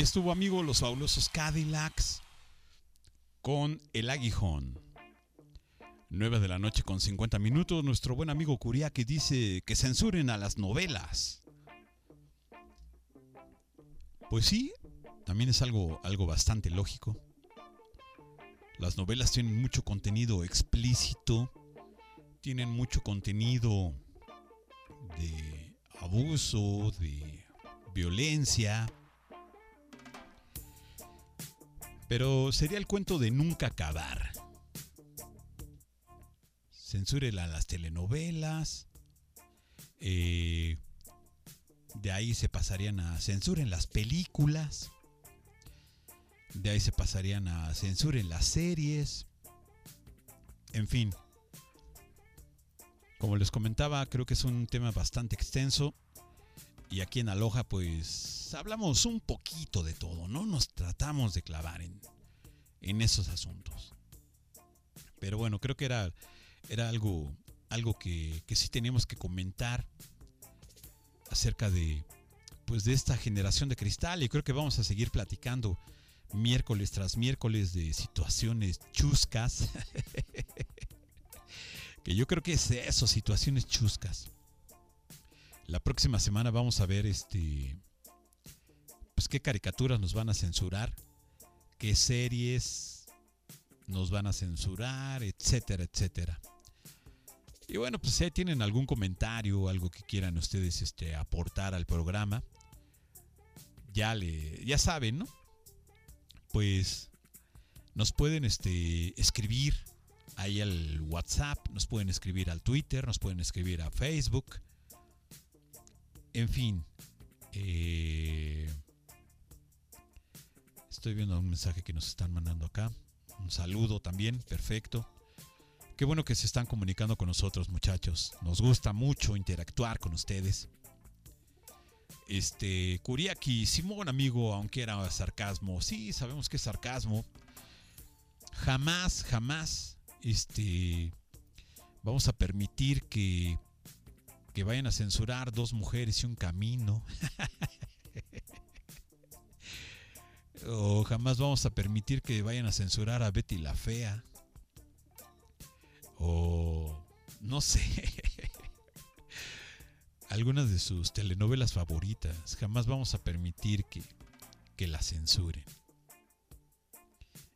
Ahí estuvo, amigo, los fabulosos Cadillacs con El Aguijón. 9 de la noche con 50 minutos. Nuestro buen amigo Curiaki dice que censuren a las novelas. Pues sí, también es algo, algo bastante lógico. Las novelas tienen mucho contenido explícito, tienen mucho contenido de abuso, de violencia. Pero sería el cuento de nunca acabar. Censúrela las telenovelas. Eh, de ahí se pasarían a censura en las películas. De ahí se pasarían a censura en las series. En fin. Como les comentaba, creo que es un tema bastante extenso. Y aquí en Aloha, pues hablamos un poquito de todo, ¿no? Nos tratamos de clavar en, en esos asuntos. Pero bueno, creo que era, era algo, algo que, que sí teníamos que comentar acerca de, pues de esta generación de cristal. Y creo que vamos a seguir platicando miércoles tras miércoles de situaciones chuscas. que yo creo que es eso, situaciones chuscas. La próxima semana vamos a ver este pues qué caricaturas nos van a censurar, qué series nos van a censurar, etcétera, etcétera. Y bueno, pues si tienen algún comentario, algo que quieran ustedes este, aportar al programa, ya le, ya saben, ¿no? Pues nos pueden este, escribir ahí al WhatsApp, nos pueden escribir al Twitter, nos pueden escribir a Facebook en fin. Eh, estoy viendo un mensaje que nos están mandando acá. Un saludo también, perfecto. Qué bueno que se están comunicando con nosotros, muchachos. Nos gusta mucho interactuar con ustedes. Este, Kuriaki, Simón, amigo, aunque era sarcasmo. Sí, sabemos que es sarcasmo. Jamás, jamás, este, vamos a permitir que que vayan a censurar dos mujeres y un camino. o jamás vamos a permitir que vayan a censurar a Betty la Fea. O no sé. Algunas de sus telenovelas favoritas. Jamás vamos a permitir que, que la censuren.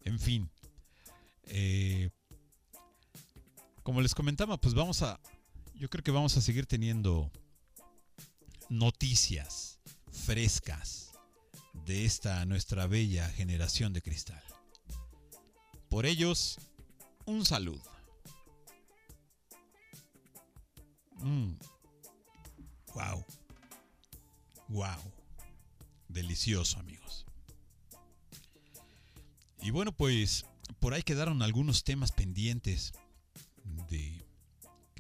En fin. Eh, como les comentaba, pues vamos a, yo creo que vamos a seguir teniendo noticias frescas de esta nuestra bella generación de cristal. Por ellos, un saludo. Wow. Wow. Delicioso, amigos. Y bueno, pues por ahí quedaron algunos temas pendientes de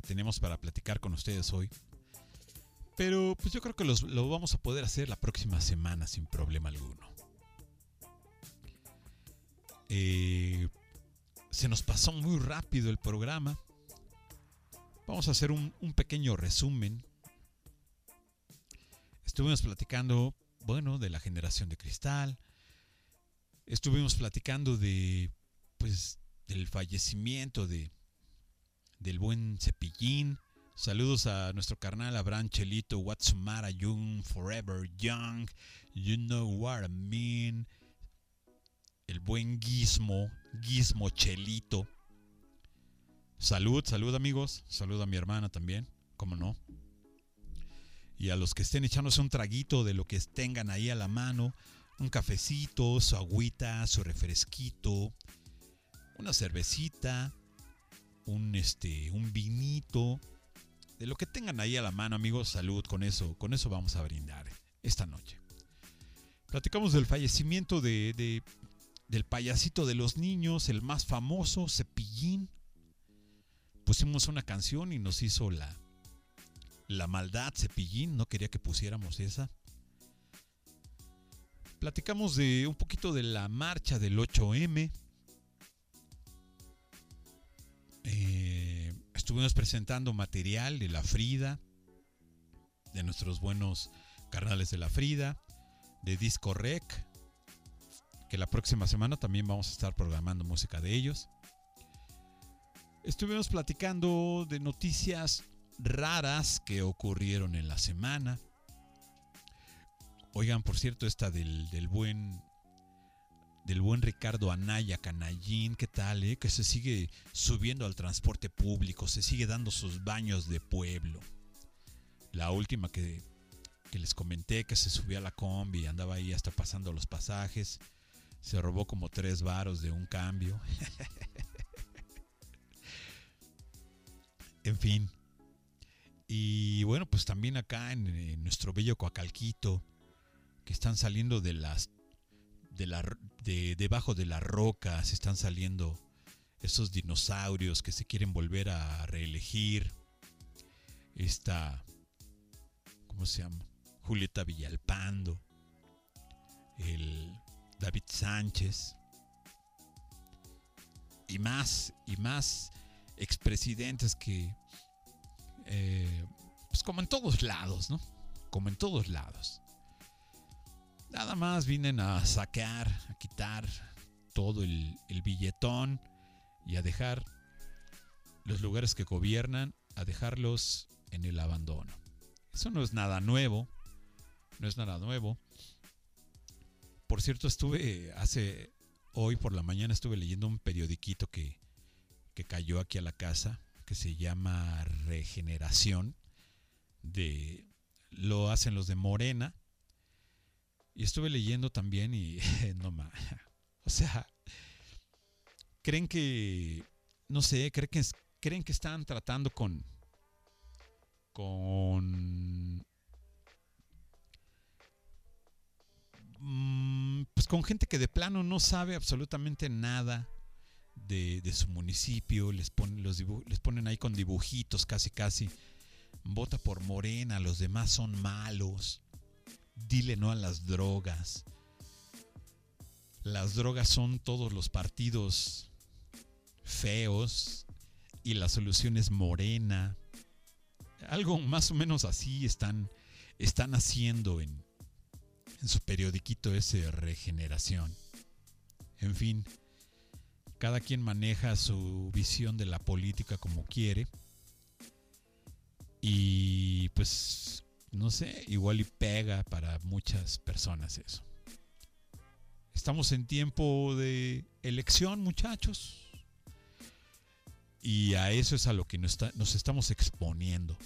tenemos para platicar con ustedes hoy. Pero pues yo creo que lo vamos a poder hacer la próxima semana sin problema alguno. Eh, se nos pasó muy rápido el programa. Vamos a hacer un, un pequeño resumen. Estuvimos platicando, bueno, de la generación de cristal. Estuvimos platicando de, pues, del fallecimiento de, del buen Cepillín. Saludos a nuestro carnal Abraham Chelito, Watsumara Young, Forever Young, You Know What I Mean. El buen Gizmo, Gizmo Chelito. Salud, salud amigos. Salud a mi hermana también, como no. Y a los que estén echándose un traguito de lo que tengan ahí a la mano, un cafecito, su agüita, su refresquito, una cervecita, un este un vinito, de lo que tengan ahí a la mano, amigos, salud, con eso, con eso vamos a brindar esta noche. Platicamos del fallecimiento de, del payasito de los niños, el más famoso, Cepillín. Pusimos una canción y nos hizo la, la maldad, Cepillín, no quería que pusiéramos esa. Platicamos de un poquito de la marcha del 8M, Eh, estuvimos presentando material de la Frida, de nuestros buenos carnales de la Frida, de Disco Rec, que la próxima semana también vamos a estar programando música de ellos. Estuvimos platicando de noticias raras que ocurrieron en la semana. Oigan, por cierto, esta del, del buen del buen Ricardo Anaya Canallín, ¿qué tal? Eh? Que se sigue subiendo al transporte público, se sigue dando sus baños de pueblo. La última que, que les comenté, que se subió a la combi, andaba ahí hasta pasando los pasajes, se robó como tres varos de un cambio. en fin. Y bueno, pues también acá en, en nuestro bello Coacalquito, que están saliendo de las de la, de, debajo de la roca se están saliendo esos dinosaurios que se quieren volver a reelegir. Esta, ¿cómo se llama? Julieta Villalpando, el David Sánchez y más y más expresidentes que, eh, pues como en todos lados, ¿no? Como en todos lados. Nada más vienen a saquear, a quitar todo el, billetón y a dejar los lugares que gobiernan, a dejarlos en el abandono. Eso no es nada nuevo, no es nada nuevo. Por cierto, estuve hace, hoy por la mañana estuve leyendo un periodiquito que, que cayó aquí a la casa, que se llama Regeneración, de, lo hacen los de Morena, y estuve leyendo también y no más. O sea, creen que, no sé, creen que, creen que están tratando con, con, mm, pues con gente que de plano no sabe absolutamente nada de, de su municipio, les ponen, los les ponen ahí con dibujitos casi casi, vota por Morena, los demás son malos dile no a las drogas. Las drogas son todos los partidos feos y la solución es morena. Algo más o menos así están, están haciendo en, en su periodiquito ese regeneración. En fin, cada quien maneja su visión de la política como quiere. Y pues no sé, igual y pega para muchas personas eso. Estamos en tiempo de elección, muchachos. Y a eso es a lo que nos, estamos exponiendo.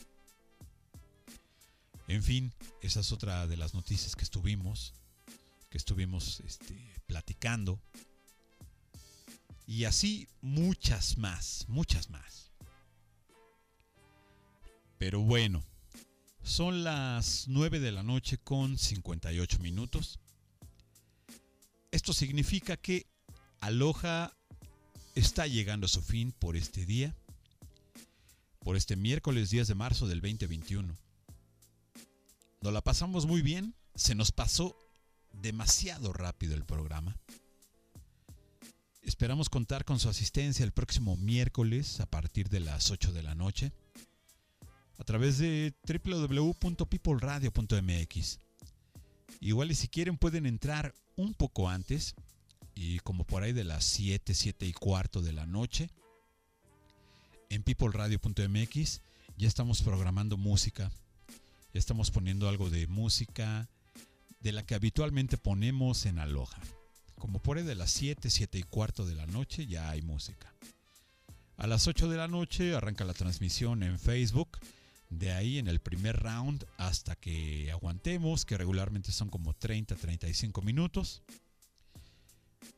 En fin, esa es otra de las noticias que estuvimos, que estuvimos este, platicando. Y así muchas más, muchas más. Pero bueno, son las 9 de la noche con 58 minutos. Esto significa que Aloha está llegando a su fin por este día, por este miércoles 10 de marzo del 2021. Nos la pasamos muy bien, se nos pasó demasiado rápido el programa. Esperamos contar con su asistencia el próximo miércoles a partir de las 8 de la noche a través de www.peopleradio.mx. Igual y si quieren pueden entrar un poco antes y como por ahí de las 7, 7 y cuarto de la noche en peopleradio.mx ya estamos programando música, ya estamos poniendo algo de música de la que habitualmente ponemos en Aloha. Como por ahí de las 7, 7 y cuarto de la noche ya hay música. A las 8 de la noche arranca la transmisión en Facebook de ahí en el primer round hasta que aguantemos, que regularmente son como 30-35 minutos.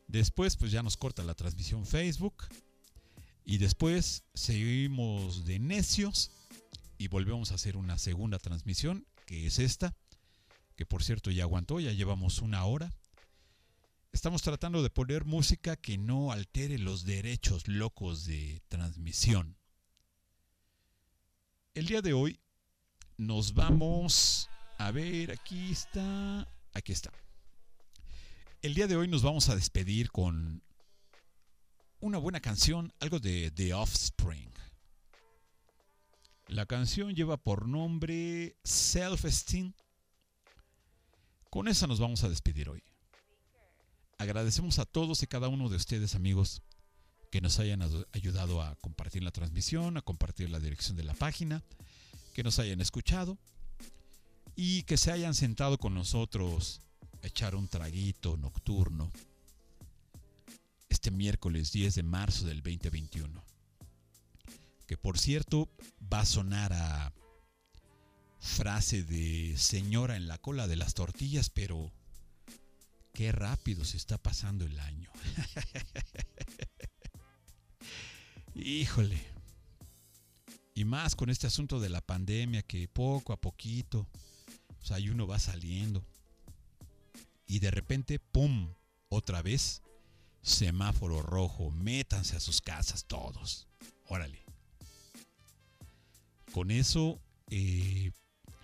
Después pues ya nos corta la transmisión Facebook. Y después seguimos de necios y volvemos a hacer una segunda transmisión, que es esta, que por cierto ya aguantó, ya llevamos una hora. Estamos tratando de poner música que no altere los derechos locos de transmisión. El día de hoy nos vamos a ver, aquí está, aquí está. El día de hoy nos vamos a despedir con una buena canción, algo de The Offspring. La canción lleva por nombre Self Esteem. Con esa nos vamos a despedir hoy. agradecemos a todos y cada uno de ustedes, amigos, que nos hayan ayudado a compartir la transmisión, a compartir la dirección de la página, que nos hayan escuchado y que se hayan sentado con nosotros a echar un traguito nocturno este miércoles 10 de marzo del 2021. Que por cierto va a sonar a frase de señora en la cola de las tortillas, pero qué rápido se está pasando el año. Híjole. Y más con este asunto de la pandemia que poco a poquito, o sea, uno va saliendo. Y de repente, ¡pum! Otra vez, semáforo rojo, métanse a sus casas todos. Órale. Con eso, eh,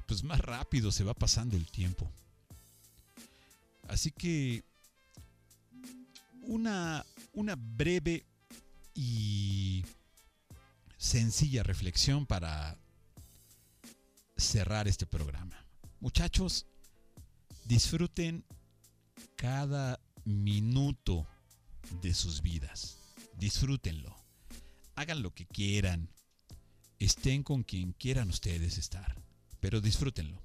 pues más rápido se va pasando el tiempo. Así que una, una breve y sencilla reflexión para cerrar este programa. Muchachos, disfruten cada minuto de sus vidas. Disfrútenlo. Hagan lo que quieran. Estén con quien quieran ustedes estar. Pero disfrútenlo.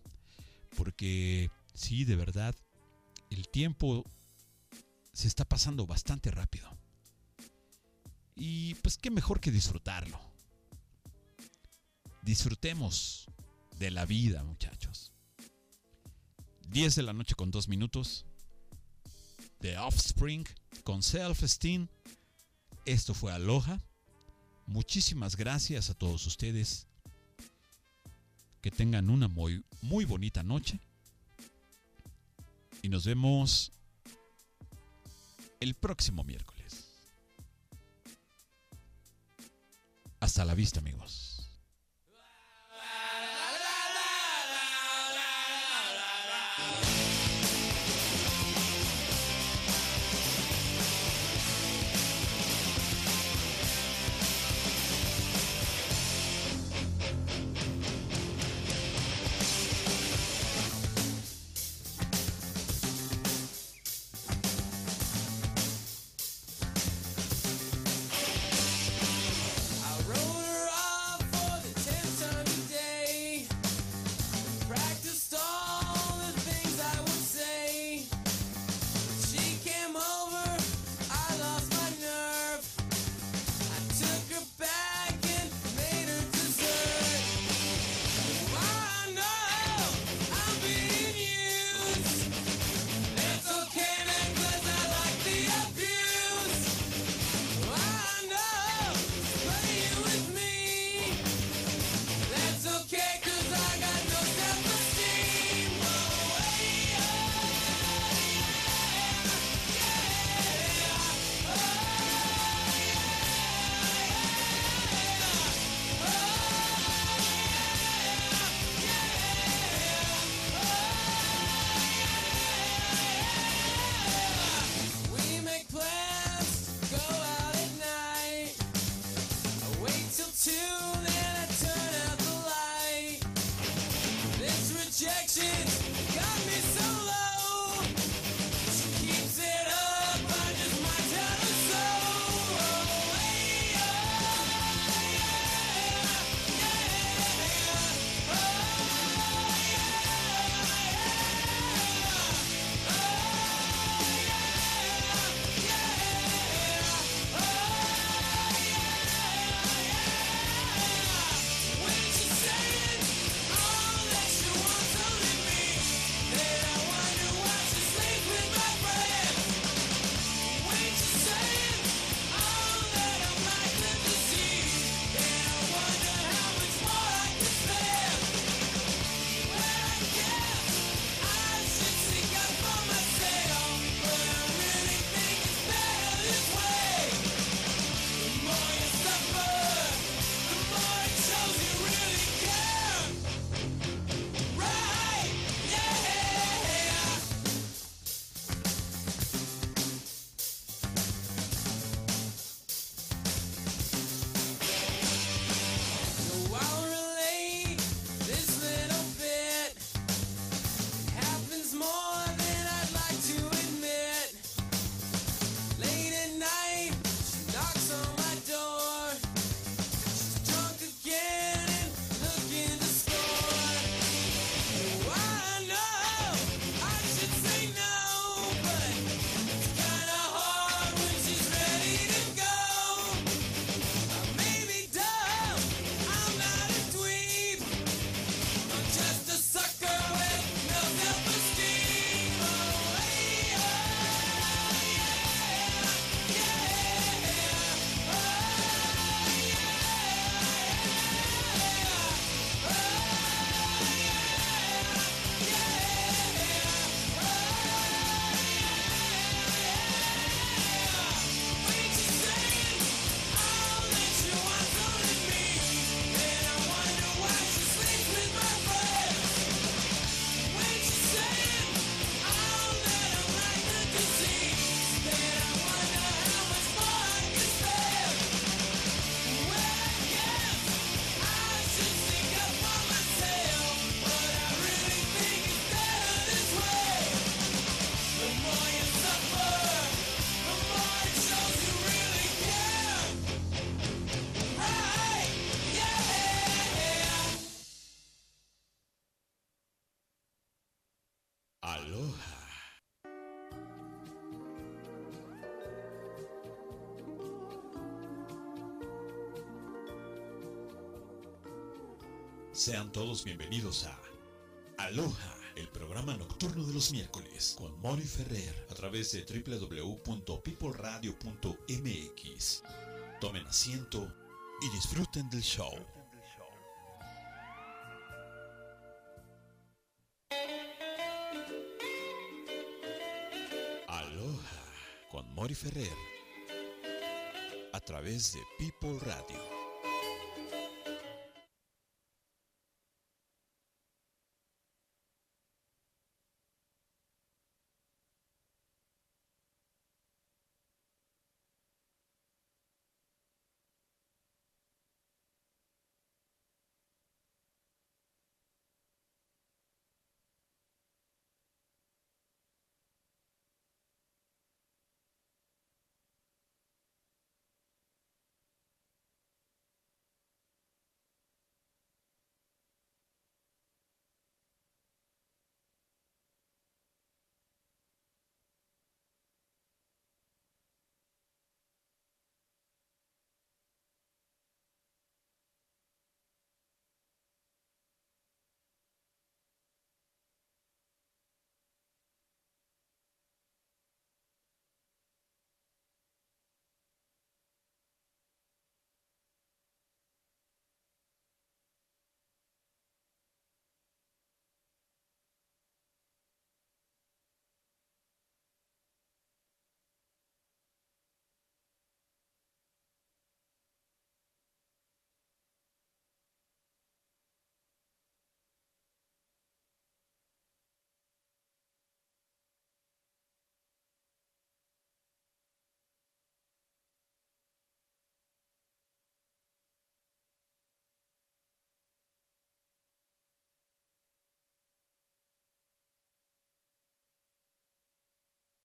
Porque sí, de verdad, el tiempo se está pasando bastante rápido. Y pues qué mejor que disfrutarlo. Disfrutemos de la vida, muchachos. 10 de la noche con 2 minutos. The Offspring con Self Esteem. Esto fue Aloha. Muchísimas gracias a todos ustedes. Que tengan una muy, muy bonita noche. Y nos vemos el próximo miércoles. Hasta la vista, amigos. Sean todos bienvenidos a Aloha, el programa nocturno de los miércoles con Mori Ferrer a través de www.peopleradio.mx. Tomen asiento y disfruten del show. Aloha con Mori Ferrer a través de People Radio.